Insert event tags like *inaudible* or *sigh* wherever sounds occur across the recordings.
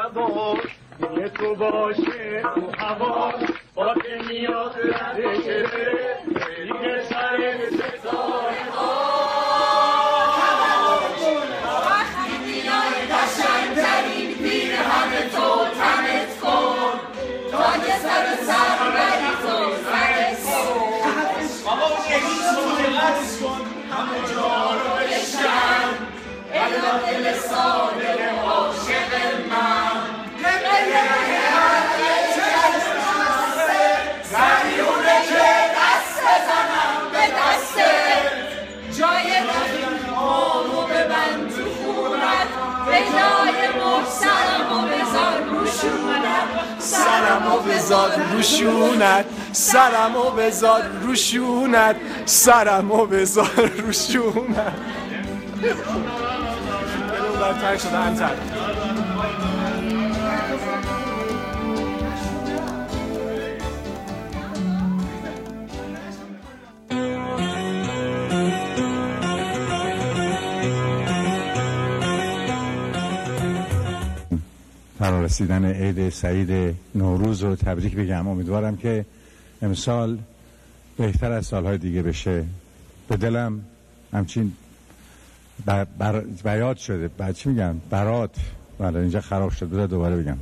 نباش یه تو باشه تو هوا. با که میاد رده دیگه سر ستاره روشونت. سرمو بذار روشونت. سرمو بذار روشونت. اون برتر شده انتر فرارسیدن عید سعید نوروز رو تبریک بگم. امیدوارم که امسال بهتر از سالهای دیگه بشه. به دلم همچین بر بیاد شده. بعد چی میگن برات. بله اینجا خراب شد. بذار دوباره بگم.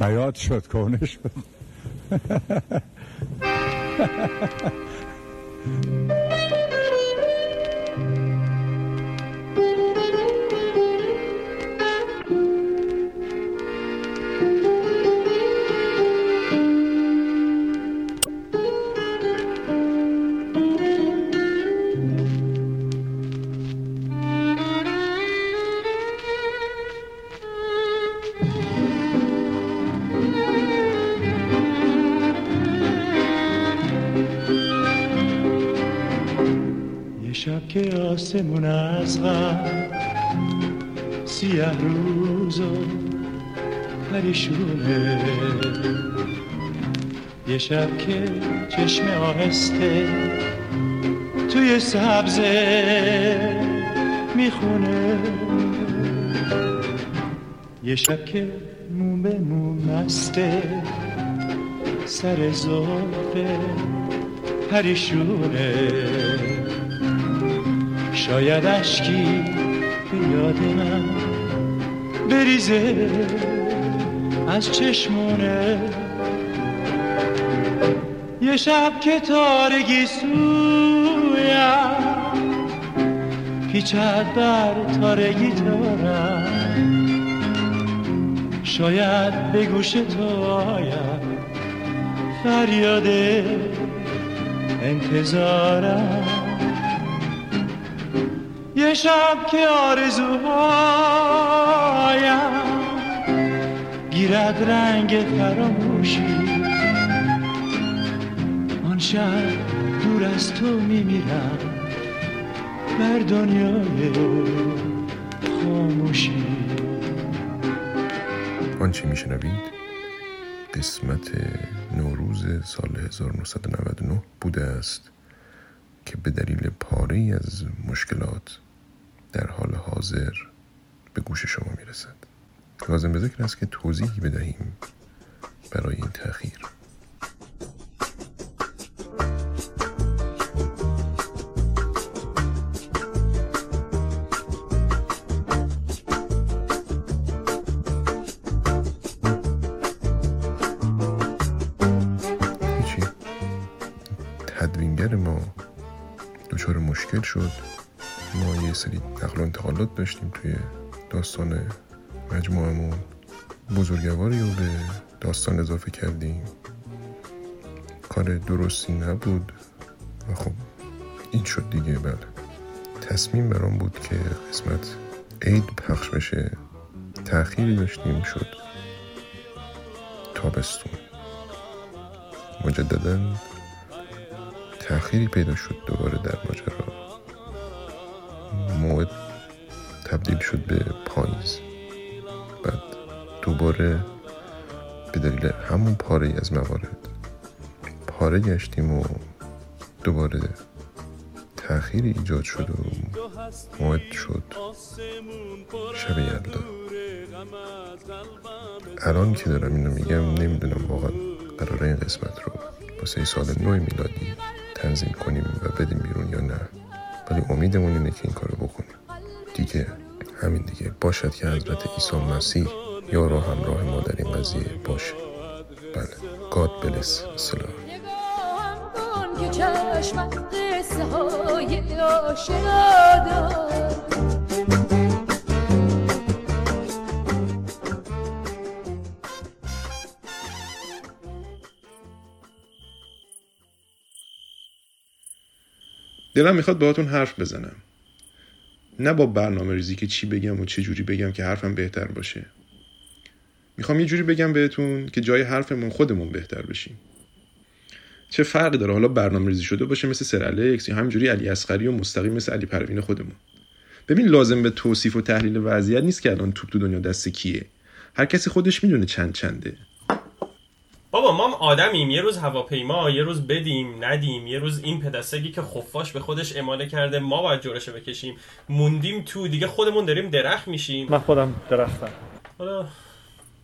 بیاد شد کهنه شد. *laughs* که آسمون از غم سیه روز و پریشونه یه شب که چشم آهسته توی سبزه می‌خونه. یه شب که مو به مو مسته سر زلفه پریشونه شاید اشکی به یاد من بریزه از چشمونه. یه شب که تارگی سویم پیچد بر تارگی تارم شاید به گوش تو آید فریاد انتظارم. یه شب که آرزوهایم گیرد رنگ فراموشی. آن شب دور از تو میمیرم بر دنیای خاموشی. آنچه میشنوید؟ قسمت نوروز سال 1999 بوده است که به دلیل پاره از مشکلات در حال حاضر به گوش شما می‌رسد. لازم به ذکر است که توضیحی بدهیم برای این تأخیر. تدوینگر ما دچار مشکل شد. ما یه سری نقل و انتقالات داشتیم توی داستان مجموعمون. بزرگواری رو به داستان اضافه کردیم. کار درستی نبود و خب این شد دیگه. بله. تصمیم برام بود که قسمت عید پخش بشه. تأخیری داشتیم شد تابستون. مجددا تأخیری پیدا شد دوباره در ماجرا. تبدیل شد به پاییز. بعد دوباره به دلیل همون پاره از موارد پاره گشتیم و دوباره تأخیری ایجاد شد و موعد شد شب یلدا. الان که دارم اینو میگم نمی‌دونم واقعا قراره این قسمت رو واسه سال نو میلادی تنظیم کنیم و بدیم بیرون یا نه. ولی امیدمون اینه که این کارو بکنیم. دیگه همین دیگه. باشد که حضرت عیسی مسیح یار و همراه ما در این قضیه باشه. بله. گاد بلس سلام. که چشمت قصه های. دلم می‌خواد باهاتون حرف بزنم. نه با برنامه ریزی که چی بگم و چه جوری بگم که حرفم بهتر باشه. می‌خوام یه جوری بگم بهتون که جای حرفمون خودمون بهتر بشیم. چه فرقی داره حالا برنامه ریزی شده باشه مثل سر الکس یا همینجوری علی اصغری و مستقیم مثل علی پروین خودمون؟ ببین لازم به توصیف و تحلیل وضعیت نیست که الان توپ تو دنیا دست کیه. هر کسی خودش می‌دونه چند چنده. بابا ما هم آدمیم. یه روز هواپیما یه روز بدیم ندیم. یه روز این پدسگی که خفاش به خودش اماله کرده ما باید جورشو بکشیم. موندیم تو. دیگه خودمون داریم درخت میشیم. من خودم درختم. حالا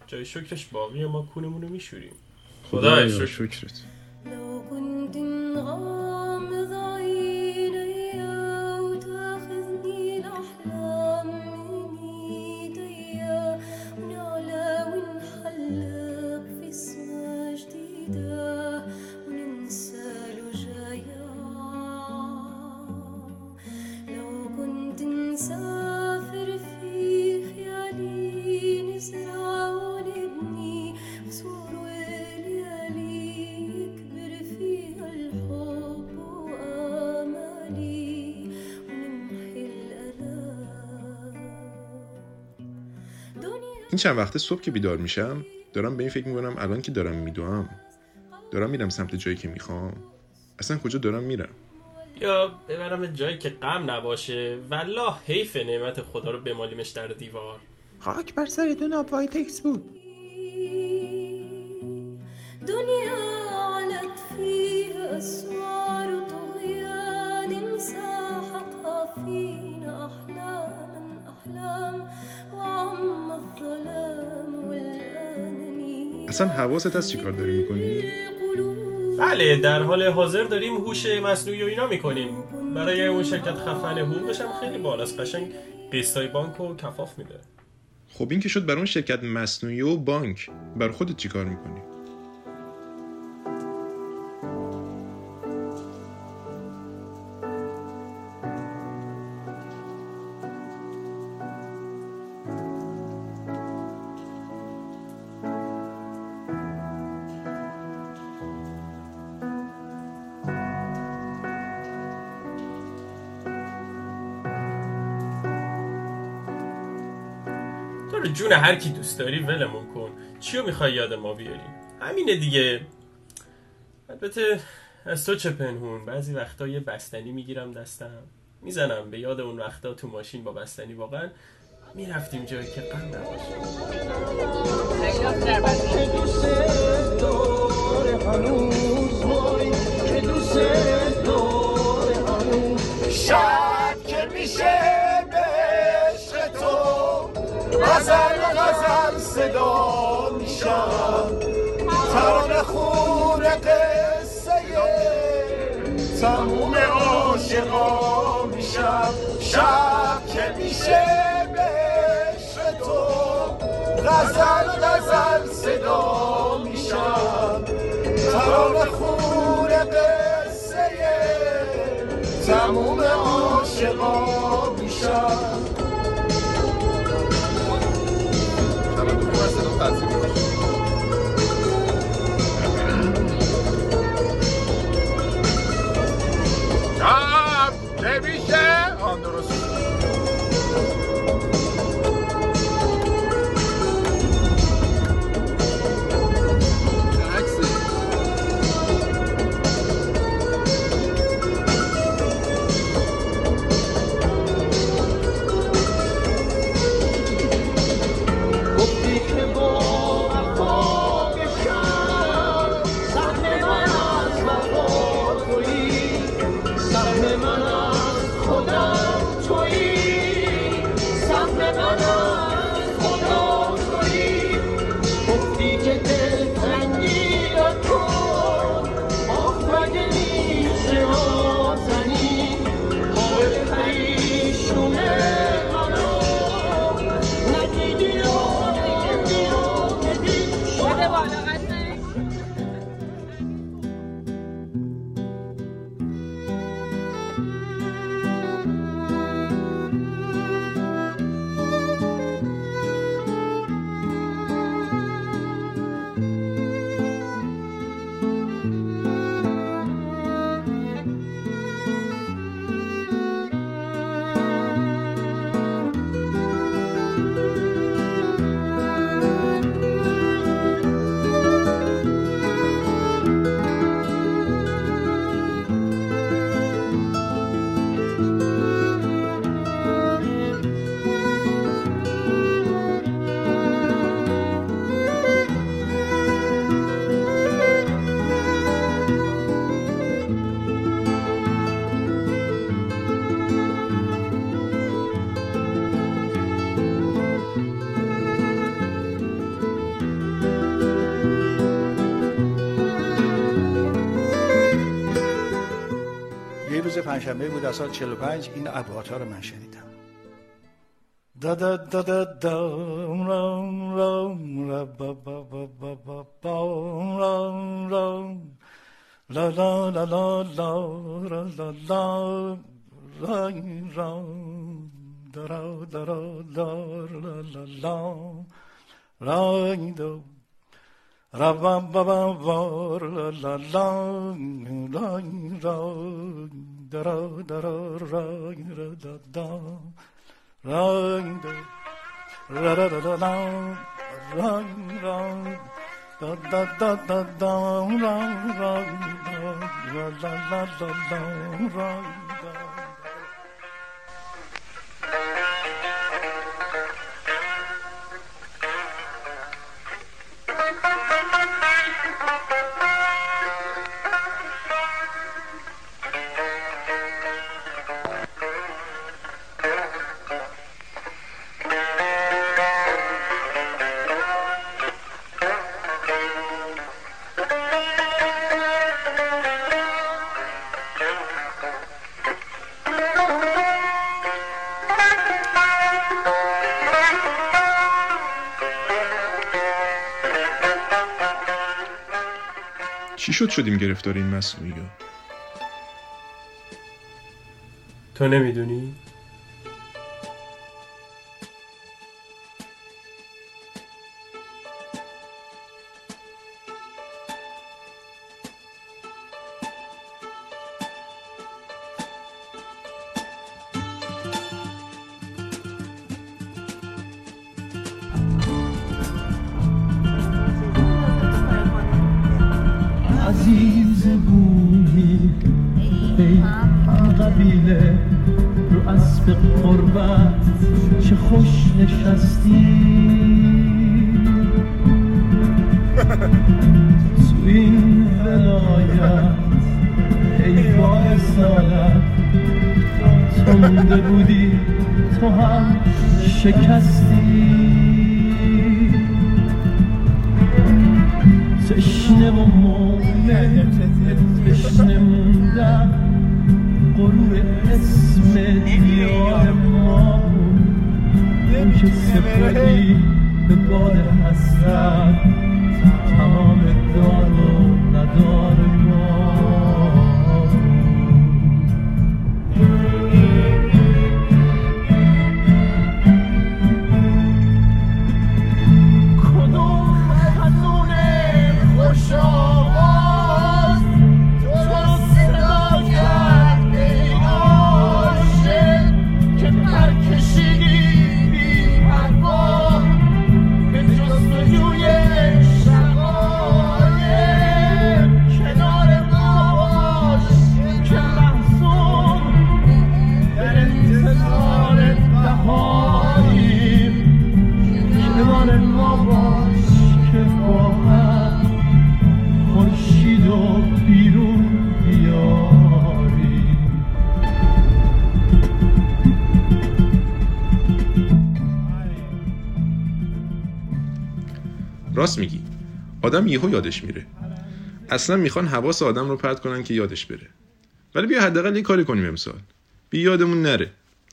جای شکرش باقیه ما کونمون رو میشوریم. خدای شکر. شکرت. این چند وقته صبح که بیدار میشم دارم به این فکر می‌کنم الان که دارم میدوام. دارم میرم سمت جایی که می‌خوام. اصلا کجا دارم میرم؟ یا ببرم جایی که غم نباشه. والله حیف نعمت خدا رو بمالیمش در دیوار. خاک بر سرتون آب وایتکس بود. دنيا اصلا حواست از چیکار داری می‌کنی؟ بله در حال حاضر داریم هوش مصنوعی و اینا می‌کنیم. برای اون شرکت خفن حقوقش هم خیلی بالاست قشنگ قسطای بانک و کفاف میده. خب این که شد بر اون شرکت مصنوعی و بانک بر خودت چیکار می‌کنی؟ تو رو جون هر کی دوست داری ولمون کن. چیو می‌خوای یاد ما بیاری؟ همینه دیگه. البته از تو چه پنهون؟ بعضی وقتا یه بستنی می‌گیرم دستم. می‌زنم به یاد اون وقتا تو ماشین با بستنی. واقعا می‌رفتیم جایی که غم نباشه. غزل غزل صدا میشم ترانه خون قصه تموم عاشقا میشم شب که میشه به تو. غزل غزل صدا میشم ترانه خون قصه تموم عاشقا میشم شب پنجشنبه بود از سال 45 این ابوات ها رو من شنیدم. دا دا دا دا دا رام رام را با با با با با با رام رام. لا لا لا لا لا لا لا را رام. دا را دا را لا لا لا لا را دو. را با با با لا لا لا را da ra da ra ra da da. Da ra da. Ra ra da da da. Ra ra. Da da da da da. Ra ra. Da da da da da ra شد شدیم گرفتار این مصنوعی تو نمی‌دونی؟ چه خوش نشستی. تو این ولایت ای با اصالت تو مونده بودی تو هم شکستی. تشنه و مومن تشنه موندم غرور اسم که سپردی به باد حسرت راست میگی. آدم یهو یادش میره. اصلا می‌خوان حواس آدم رو پرت کنن که یادش بره. ولی بیا حداقل یه کاری کنیم امسال. بیا یادمون نره.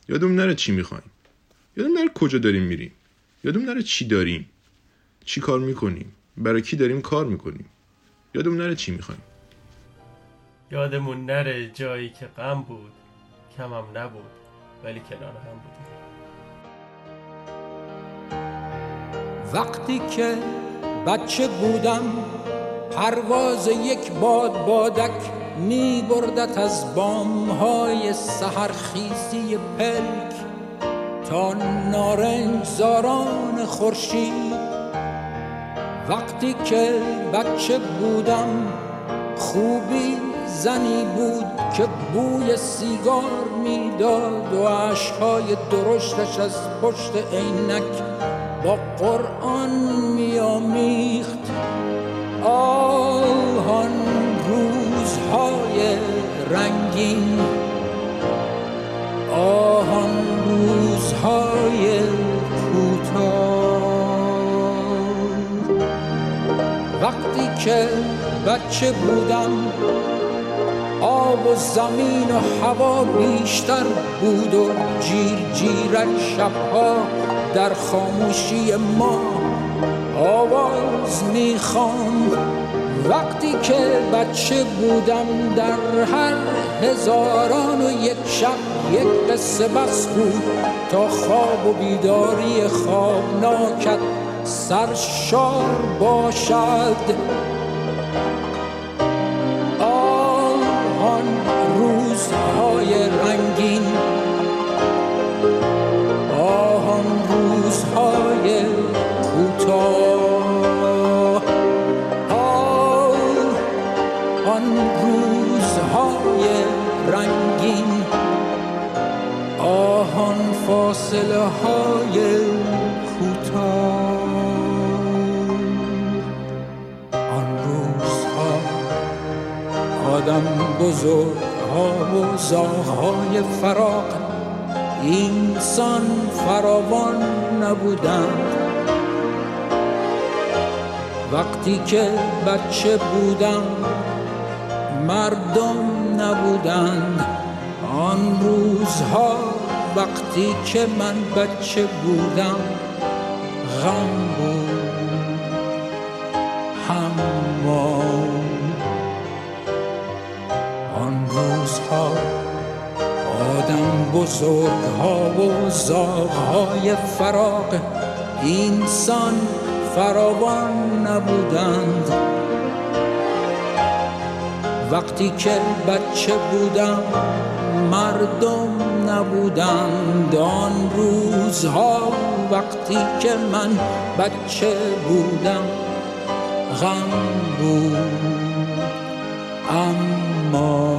یادمون نره چی می‌خوایم. یادمون نره کجا داریم میریم. یادمون نره چی داریم. چی کار می‌کنیم. برای کی داریم کار می‌کنیم. یادمون نره چی می‌خوایم. یادمون نره جایی که غم بود کمم نبود ولی کنار هم بودیم. وقتی که بچه بودم پرواز یک باد بادک می بردت از بام های سهرخیزی پلک تا نارنج زاران خورشید. وقتی که بچه بودم خوبی زنی بود که بوی سیگار می‌داد و عشقهای درشتش از پشت عینک با قرآن میامیخت آهان روزهای رنگین. آهان روزهای کوتاه. وقتی که بچه بودم آب و زمین و هوا بیشتر بود و جیر جیرک شبها در خاموشی ما آواز می‌خوام. وقتی که بچه بودم در هر هزاران و یک شب یک قصه بس بود تا خواب و بیداری خوابناکت سرشار باشد. و زاغهای فراق اینسان فراوان نبودند. وقتی که بچه بودم مردم نبودند. آن روزها وقتی که من بچه بودم غم بود. آدم بزرگ ها و زاغ های فراق اینسان فراوان نبودند. وقتی که بچه بودم مردم نبودند. آن روزها وقتی که من بچه بودم غم بود. اما